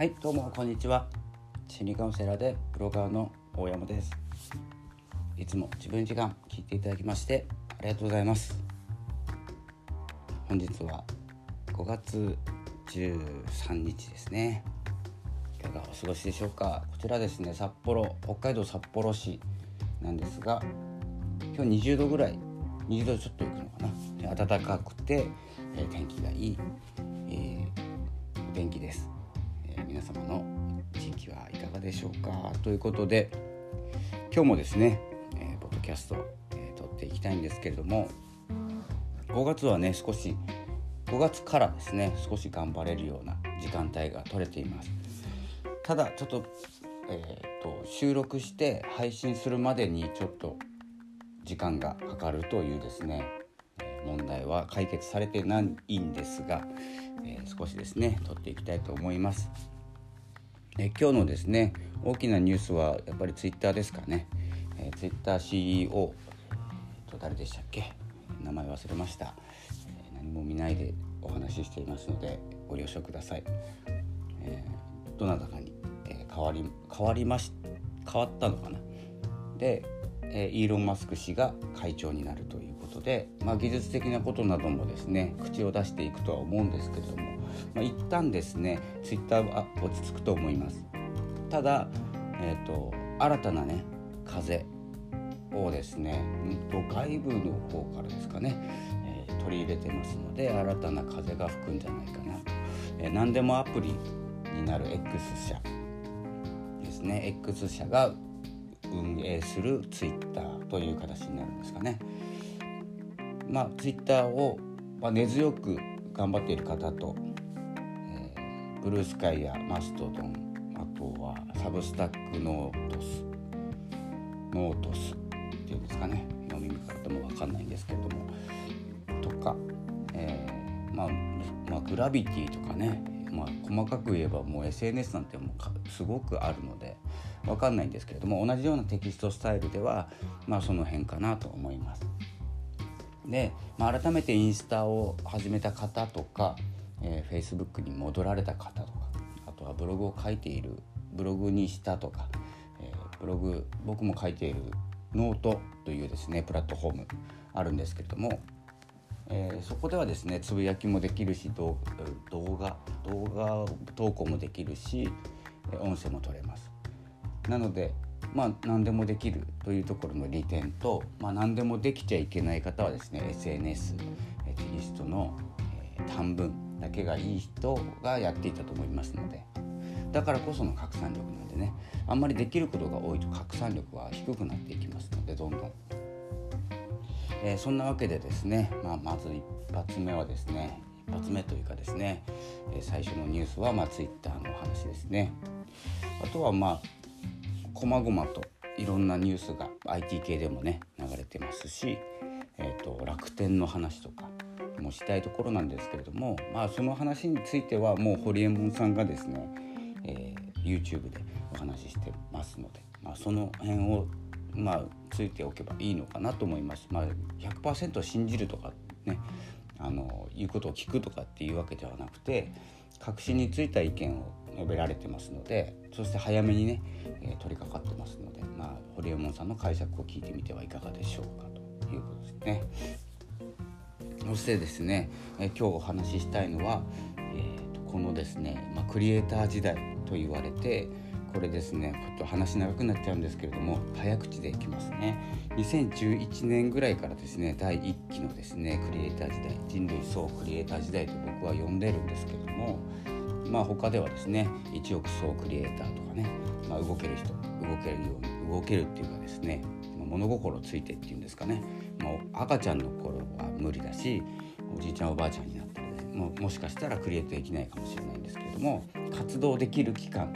はいどうもこんにちは。心理カウンセラーでブロガーの大山です。いつも自分時間聞いていただきましてありがとうございます。本日は5月13日ですね。いかがお過ごしでしょうか。こちらですね札幌北海道札幌市なんですが今日20度ぐらい20度ちょっといくのかな。暖かくて、えー、天気がいい、えー、お天気です、皆様の地域はいかがでしょうか？ということで今日もですね、えー、ポッドキャスト、えー、撮っていきたいんですけれども5月はね少し5月からですね少し頑張れるような時間帯が取れています。ただちょっと,、えー、と収録して配信するまでにちょっと時間がかかるというですね問題は解決されてないんですが、えー、少しですね取っていきたいと思います。え今日のですね大きなニュースはやっぱりツイッターですかね、えー、ツイッター CEO と誰でしたっけ？名前忘れました、えー、何も見ないでお話ししていますのでご了承ください、えー、どなたかに、え変わり変わりまし変わったのかな？でえイーロン・マスク氏が会長になるということで、まあ、技術的なことなどもですね口を出していくとは思うんですけれども、まあ、一旦ですねツイッターは落ち着くと思います。ただ、えーと、新たなね風をですね外部の方からですかね、えー、取り入れてますので新たな風が吹くんじゃないかなと、えー、何でもアプリになる X 社ですね。X 社が運営するツイッターという形になるんですかね。まあ、ツイッターを、まあ、根強く頑張っている方と、えー、ブルースカイやマストドンあとはサブスタックノートスノートスっていうんですかね読み方も分かんないんですけどもとか、えー、まあ、まあ、グラビティとかねまあ、細かく言えばもう SNS なんてもうすごくあるので分かんないんですけれども同じようなテキストスタイルでは、まあ、その辺かなと思います。で、まあ、改めてインスタを始めた方とか、えー、Facebook に戻られた方とかあとはブログを書いているブログにしたとか、えー、ブログ僕も書いているノートというですねプラットフォームあるんですけれどもえー、そこではですねつぶやきもできるし動画動画投稿もできるし音声も取れますなのでまあ何でもできるというところの利点と、まあ、何でもできちゃいけない方はですね SNS テキストの、えー、短文だけがいい人がやっていたと思いますので。だからこその拡散力なんでねあんまりできることが多いと拡散力は低くなっていきますのでどんどん。えー、そんなわけでですね、まあ、まず一発目はですね一発目というかですね、えー、最初のニュースは、まあ、ツイッターのお話ですね。あとはまあこまごまといろんなニュースが IT 系でもね流れてますし、えーと、楽天の話とかもしたいところなんですけれども、まあ、その話についてはもうホリエモンさんがですね、えー、YouTube でお話ししてますので、まあ、その辺をまあ、ついておけばいいのかなと思います。まあ、100%信じるとかねあの言うことを聞くとかっていうわけではなくて確信についた意見を述べられてますのでそして早めにね、え、取り掛かってますので、まあ、ホリエモンさんの解釈を聞いてみてはいかがでしょうかということですね。そしてですね、え、今日お話ししたいのは、えーとこのですね、まあ、クリエイター時代と言われてこれですねちょっと話長くなっちゃうんですけれども早口でいきますね2011年ぐらいからですね第1期のですねクリエイター時代人類総クリエイター時代と僕は呼んでるんですけどもまあ他ではですね1億総クリエイターとかね、まあ、動ける人動けるように動けるっていうかですね物心ついてっていうんですかねもう赤ちゃんの頃は無理だしおじいちゃんおばあちゃんになったらねももしかしたらクリエイトできないかもしれないんですけれども活動できる期間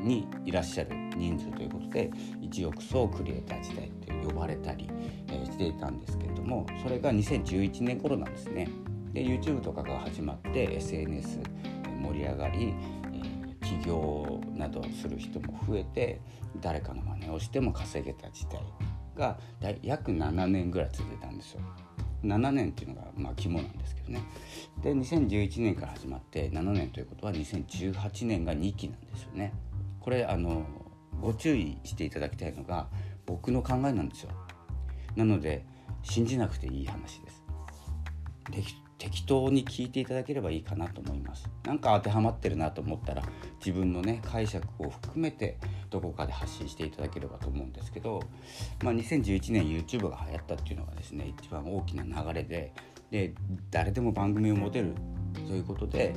にいらっしゃる人数ということで1億総クリエイター時代って呼ばれたり、え、していたんですけれどもそれが2011年頃なんですね。で YouTube とかが始まって SNS 盛り上がり、え、起業などする人も増えて誰かの真似をしても稼げた時代が約7年ぐらい続いたんですよ。7年っていうのがまあ肝なんですけどね。で2011年から始まって7年ということは2018年が2期なんですよね。これあのご注意していただきたいのが僕の考えなんですよ。なので信じなくていい話です。適当に聞いていただければいいかなと思いますなんか当てはまってるなと思ったら自分のね解釈を含めてどこかで発信していただければと思うんですけど、まあ、2011年 YouTube が流行ったっていうのがですね一番大きな流れでで誰でも番組を持てるということで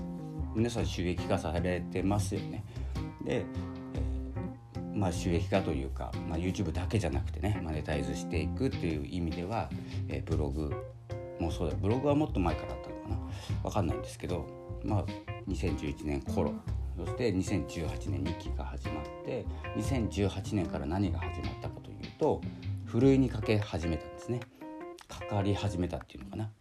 皆さん収益化されてますよね。で、えー、まあ、収益化というか、まあ、YouTube だけじゃなくてねマネタイズしていくっていう意味では、えー、ブログもうそうだブログはもっと前からあったのかな。分かんないんですけど、まあ、2011年頃。そして2018年2期が始まって2018年から何が始まったかというとふるいにかけ始めたんですね。かかり始めたっていうのかな。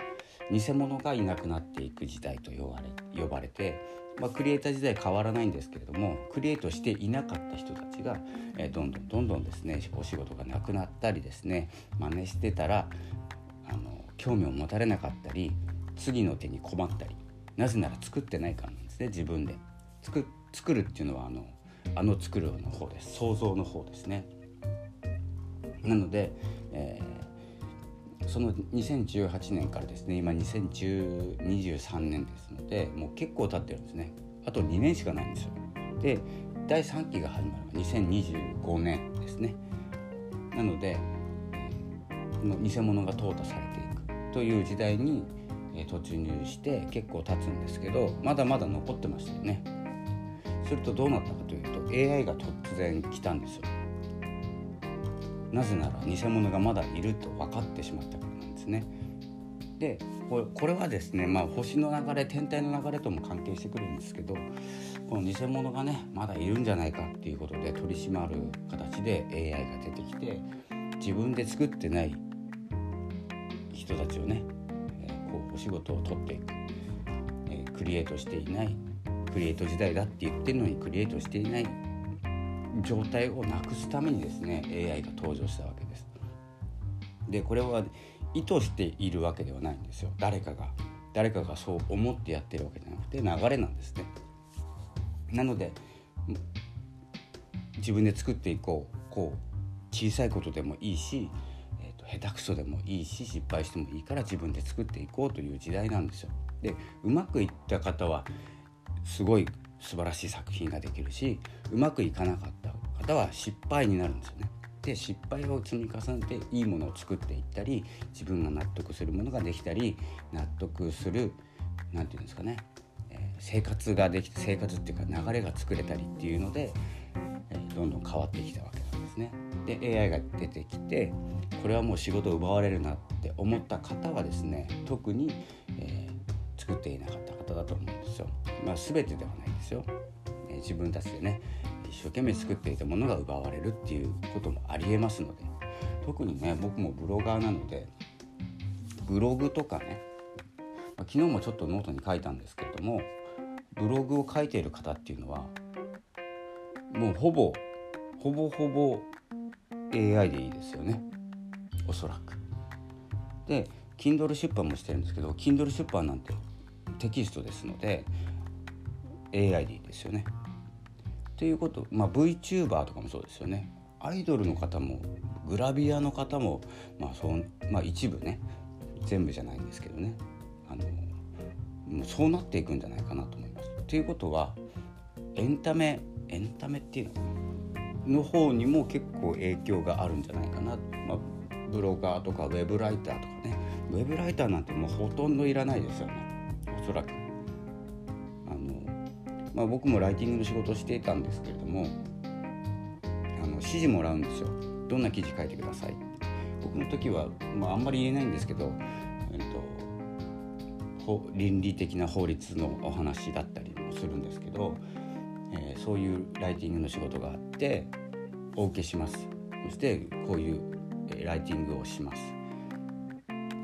偽物がいなくなっていく時代と呼ばれ呼ばれて、まあ、クリエイター時代変わらないんですけれどもクリエイトしていなかった人たちが、え、どんどんどんどんですねお仕事がなくなったりですね真似してたらあの興味を持たれなかったり次の手に困ったりなぜなら作ってないからなんですね自分で。作作るっていうのはあのあの作るの方です。想像の方ですね。なので、えー、その2018年からですね今2023年ですのでもう結構経ってるんですね。あと2年しかないんですよ。で第3期が始まるのが2025年ですね。なのでこの偽物が淘汰されていという時代に突入して結構経つんですけどまだまだ残ってましたよね。するとどうなったかというと AI が突然来たんですよ。なぜなら偽物がまだいると分かってしまったからなんですね。でこれはですね、まあ、星の流れ天体の流れとも関係してくるんですけどこの偽物がねまだいるんじゃないかっていうことで取り締まる形で AI が出てきて自分で作ってない人たちをね、え、こうお仕事を取っていく、え、クリエイトしていないクリエイト時代だって言ってるのにクリエイトしていない状態をなくすためにですね AI が登場したわけです。でこれは意図しているわけではないんですよ誰かが誰かがそう思ってやってるわけじゃなくて流れなんですね。なので自分で作っていこうこう小さいことでもいいし、下手くそでもいいし失敗してもいいから自分で作っていこうという時代なんですよ。でうまくいった方はすごい素晴らしい作品ができるしうまくいかなかった方は失敗になるんですよね。で失敗を積み重ねていいものを作っていったり自分が納得するものができたり納得する何て言うんですかね、え、生活ができて生活っていうか流れが作れたりっていうので、え、どんどん変わってきたわけなんで。AI が出てきてこれはもう仕事を奪われるなって思った方はですね特に、えー、作っていなかった方だと思うんですよ。まあ、全てではないですよ、えー、自分たちでね一生懸命作っていたものが奪われるっていうこともありえますので特にね僕もブロガーなのでブログとかね、ま、昨日もちょっとノートに書いたんですけれどもブログを書いている方っていうのはもうほぼほぼほぼ AI でいいですよねおそらく。で Kindle 出版もしてるんですけど Kindle 出版なんてテキストですので AI でいいですよね。ということ、まあ、VTuber とかもそうですよね。アイドルの方もグラビアの方も、まあそうまあ、一部ね全部じゃないんですけどねあのもうそうなっていくんじゃないかなと思います。ということはエンタメエンタメっていうのかなの方にも結構影響があるんじゃないかな、まあ、ブロガーとかウェブライターとかね。ウェブライターなんてもうほとんどいらないですよね。おそらく。あの、まあ、僕もライティングの仕事をしていたんですけれどもあの指示もらうんですよ。どんな記事書いてください。僕の時は、まあ、あんまり言えないんですけど、えっと、倫理的な法律のお話だったりもするんですけど、そういうライティングの仕事があってお受けします。そしてこういうライティングをします。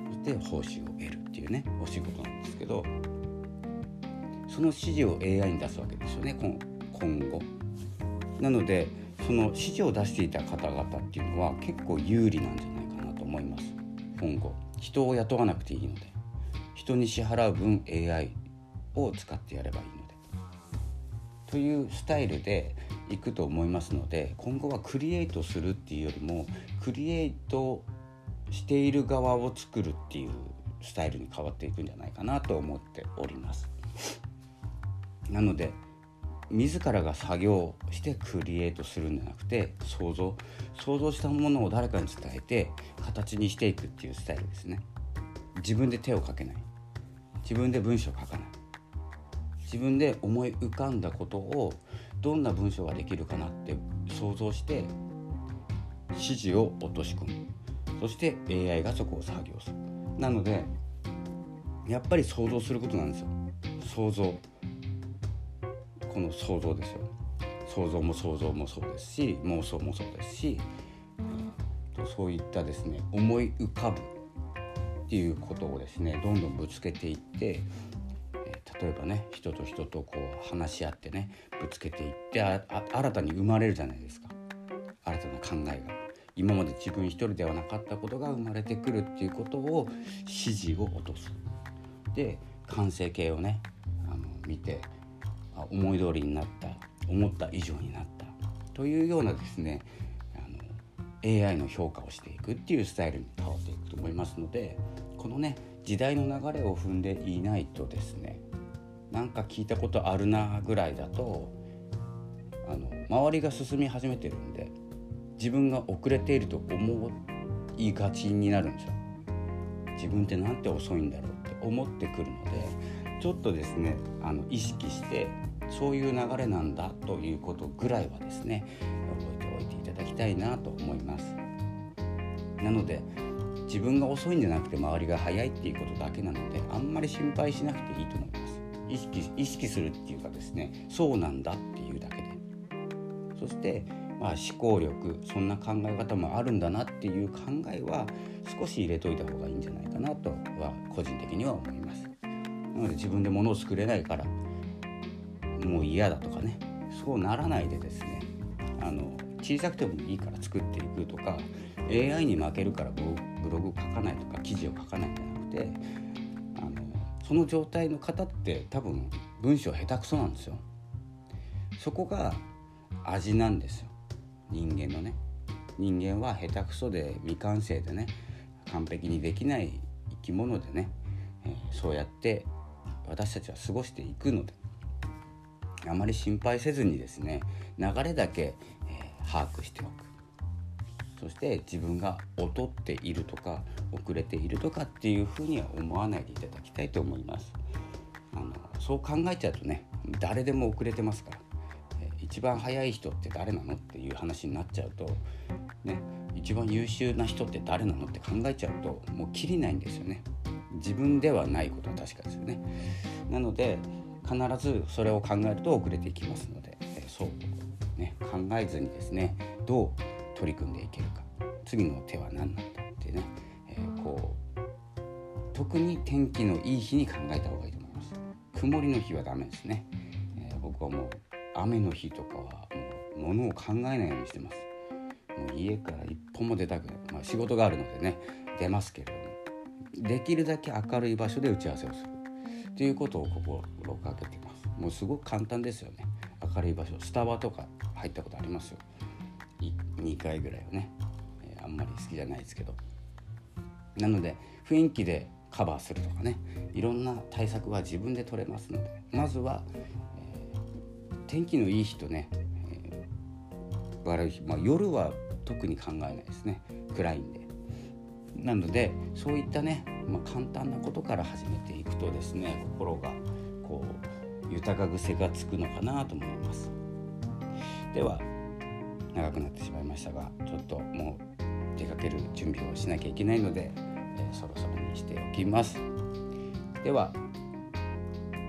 そして報酬を得るっていうねお仕事なんですけどその指示を AI に出すわけですよね。今後。なのでその指示を出していた方々っていうのは結構有利なんじゃないかなと思います。今後。人を雇わなくていいので。人に支払う分 AI を使ってやればいい。というスタイルでいくと思いますので今後はクリエイトするっていうよりもクリエイトしている側を作るっていうスタイルに変わっていくんじゃないかなと思っております。なので自らが作業してクリエイトするんじゃなくて想像想像したものを誰かに伝えて形にしていくっていうスタイルですね。自分で手をかけない。自分で文章を書かない。自分で思い浮かんだことをどんな文章ができるかなって想像して指示を落とし込む。そして AI がそこを作業する。なのでやっぱり想像することなんですよ。想像。この想像ですよ。想像も想像もそうですし妄想もそうですし、うん、そういったですね思い浮かぶっていうことをですねどんどんぶつけていって例えばね人と人とこう話し合ってねぶつけていって新たに生まれるじゃないですか。新たな考えが。今まで自分一人ではなかったことが生まれてくるっていうことを指示を落とす。で完成形をねあの見てあ思い通りになった思った以上になった。というようなですねあの AI の評価をしていくっていうスタイルに変わっていくと思いますのでこのね時代の流れを踏んでいないとですねなんか聞いたことあるなぐらいだとあの周りが進み始めてるんで自分が遅れていると思いがちになるんですよ。自分ってなんて遅いんだろうって思ってくるのでちょっとですねあの意識してそういう流れなんだということぐらいはですね覚えておいていただきたいなと思います。なので自分が遅いんじゃなくて周りが早いっていうことだけなのであんまり心配しなくていいと思います。意識意識するっていうかですねそうなんだっていうだけでそして、まあ、思考力そんな考え方もあるんだなっていう考えは少し入れといた方がいいんじゃないかなとは個人的には思います。なので自分で物を作れないからもう嫌だとかねそうならないでですねあの小さくてもいいから作っていくとか AI に負けるからブログ書かないとか記事を書かないんじゃなくてその状態の方って多分文章下手くそなんですよ。そこが味なんですよ。人間のね。人間は下手くそで未完成でね。完璧にできない生き物でね、えー、そうやって私たちは過ごしていくので。あまり心配せずにですね流れだけ、えー、把握しておく。そして自分が劣っているとか遅れているとかっていうふうには思わないでいただきたいと思います。あのそう考えちゃうとね誰でも遅れてますから、えー、一番早い人って誰なのっていう話になっちゃうとね一番優秀な人って誰なのって考えちゃうともうきりないんですよね。自分ではないことは確かですよね。なので必ずそれを考えると遅れていきますので、えそう、ね、考えずにですねどう取り組んでいけるか。次の手は何なんだってね、えー、こう特に天気のいい日に考えた方がいいと思います。曇りの日はダメですね、えー、僕はもう雨の日とかはもう物を考えないようにしてます。もう家から一歩も出たくない、まあ、仕事があるのでね出ますけれども。できるだけ明るい場所で打ち合わせをする。っていうことを心がけてます。もうすごく簡単ですよね。明るい場所。スタバとか入ったことありますよ。2回ぐらいはね、えー、あんまり好きじゃないですけど。なので雰囲気でカバーするとかねいろんな対策は自分で取れますのでまずは、えー、天気のいい日とね、えー、悪い日、まあ、夜は特に考えないですね。暗いんで。なのでそういったね、まあ、簡単なことから始めていくとですね心がこう豊か癖がつくのかなと思います。では長くなってしまいましたがちょっともう出かける準備をしなきゃいけないので、えー、そろそろにしておきます。では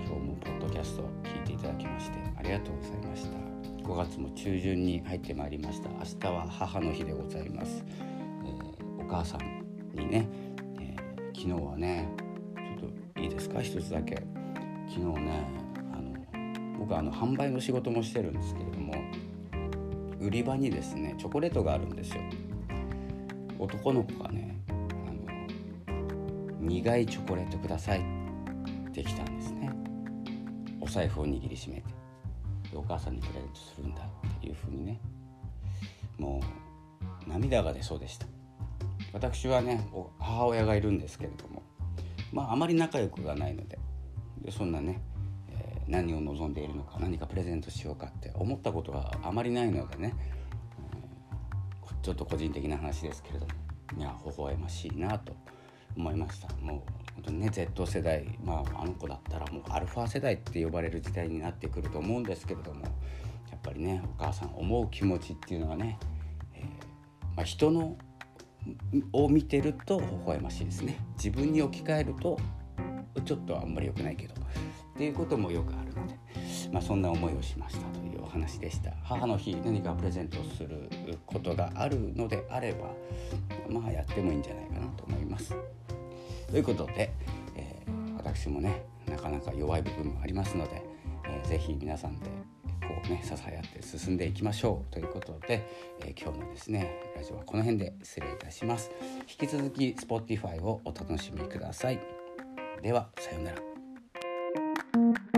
今日もポッドキャストを聞いていただきましてありがとうございました。5月も中旬に入ってまいりました。明日は母の日でございます、えー、お母さんにね、えー、昨日はねちょっといいですか？一つだけ。昨日ねあの僕はあの販売の仕事もしてるんですけれども売り場にですねチョコレートがあるんですよ。男の子がねあの苦いチョコレートくださいって来たんですね。お財布を握りしめて。お母さんにプレゼントするんだっていうふうにね。もう涙が出そうでした。私はね母親がいるんですけれども。まああまり仲良くがないので。でそんなね、何を望んでいるのか何かプレゼントしようかって思ったことがあまりないのでね、えー、ちょっと個人的な話ですけれどもいや微笑ましいなと思いました。もう本当にね Z 世代まああの子だったらもうアルファ世代って呼ばれる時代になってくると思うんですけれどもやっぱりねお母さん思う気持ちっていうのはね、えーまあ、人のを見てると微笑ましいですね。自分に置き換えるとちょっとあんまり良くないけど。っていうこともよくあるので、まあ、そんな思いをしましたというお話でした。母の日何かプレゼントすることがあるのであればまあやってもいいんじゃないかなと思います。ということで、えー、私もねなかなか弱い部分もありますので、えー、ぜひ皆さんでこうね支え合って進んでいきましょうということで、えー、今日のですねラジオはこの辺で失礼いたします。引き続き Spotify をお楽しみください。ではさようなら。Thank you.